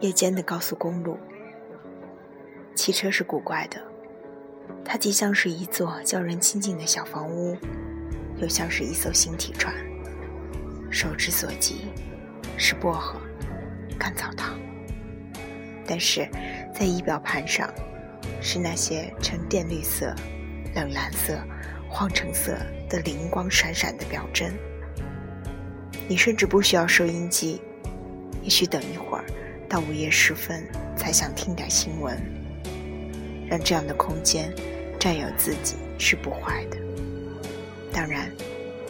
夜间的高速公路。汽车是古怪的，它既像是一座叫人亲近的小房屋，又像是一艘星体船。手之所及是薄荷、干草糖，但是在仪表盘上是那些沉淀绿色、冷蓝色、黄橙色的灵光闪闪的表针。你甚至不需要收音机，也许等一会儿到午夜时分才想听点新闻。让这样的空间占有自己是不坏的。当然，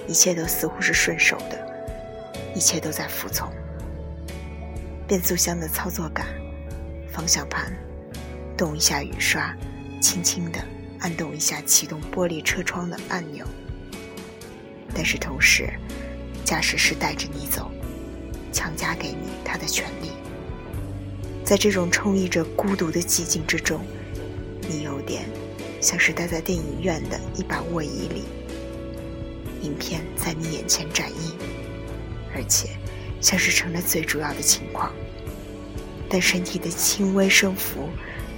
一切都似乎是顺手的。一切都在服从。变速箱的操作感，方向盘动一下雨刷，轻轻地按动一下启动玻璃车窗的按钮。但是同时，驾驶室带着你走，强加给你他的权利。在这种充溢着孤独的寂静之中，你有点像是待在电影院的一把卧椅里，影片在你眼前展映。而且，像是成了最主要的情况。但身体的轻微升幅，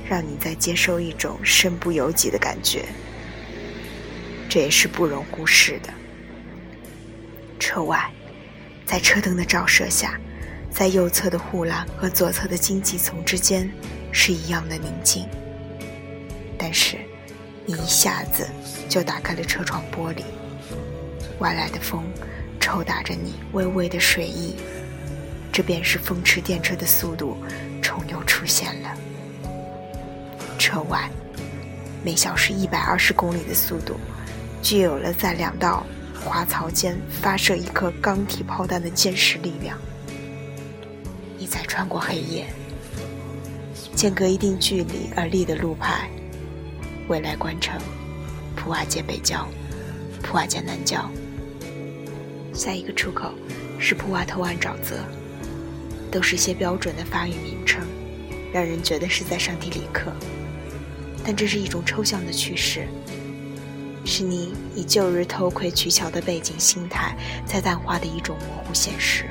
让你在接受一种身不由己的感觉，这也是不容忽视的。车外，在车灯的照射下，在右侧的护栏和左侧的荆棘丛之间，是一样的宁静。但是，你一下子就打开了车窗玻璃，外来的风。抽打着你微微的睡意，这便是风驰电掣的速度重又出现了。车外，每小时一百二十公里的速度，具有了在两道滑槽间发射一颗钢体炮弹的坚实力量。你在穿过黑夜，间隔一定距离而立的路牌，未来关城、普瓦捷北郊、普瓦捷南郊。下一个出口是普瓦特湾沼泽，都是些标准的法语名称，让人觉得是在上体里克。但这是一种抽象的趋势，是你以旧日偷窥取巧的背景心态在淡化的一种模糊现实。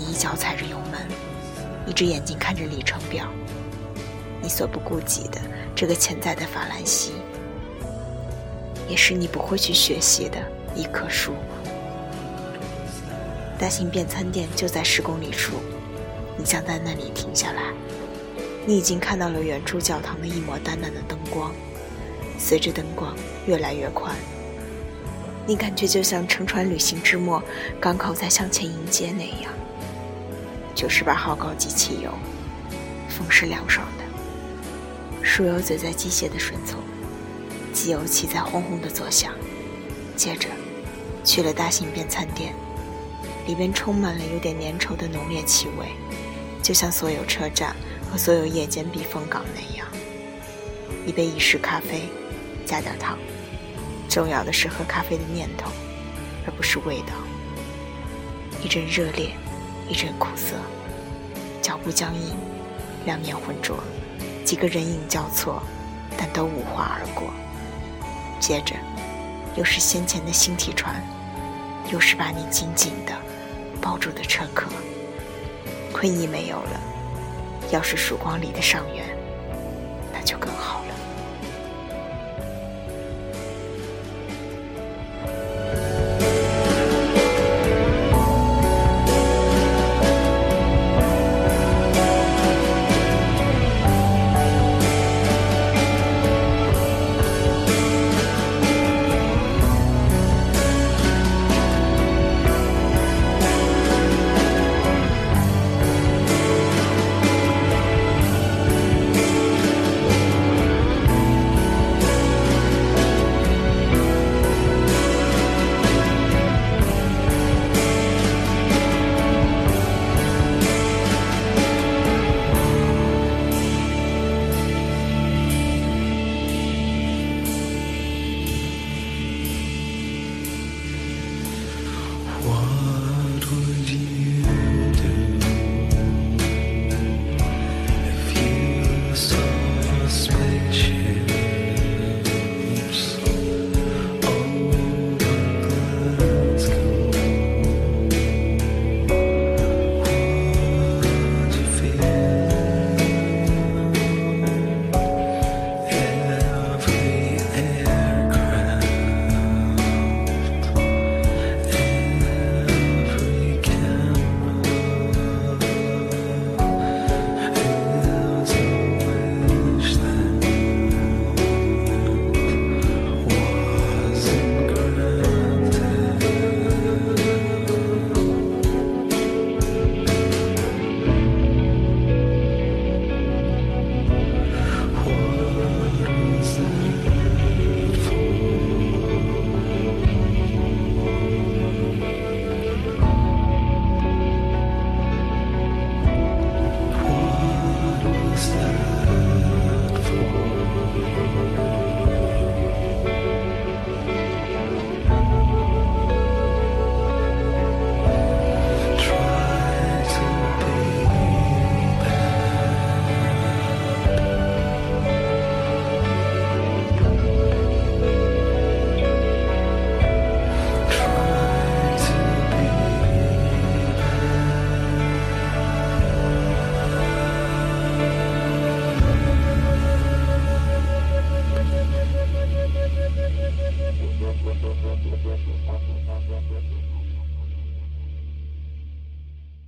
你一脚踩着油门，一只眼睛看着里程表，你所不顾及的这个潜在的法兰西，也是你不会去学习的一棵树。大型便餐店就在十公里处，你将在那里停下来。你已经看到了远处教堂的一抹淡淡的灯光，随着灯光越来越宽，你感觉就像乘船旅行之末，港口在向前迎接那样。九十八号高级汽油，风是凉爽的，树油嘴在机械的顺从，机油器在轰轰的作响。接着，去了大型便餐店。里边充满了有点粘稠的浓烈气味，就像所有车站和所有夜间避风港那样。一杯意式咖啡，加点糖。重要的是喝咖啡的念头，而不是味道。一阵热烈，一阵苦涩。脚步僵硬，两眼浑浊，几个人影交错，但都无话而过。接着，又是先前的星体船，又是把你紧紧的。抱住的车壳，亏你没有了。要是曙光里的上元，那就更好。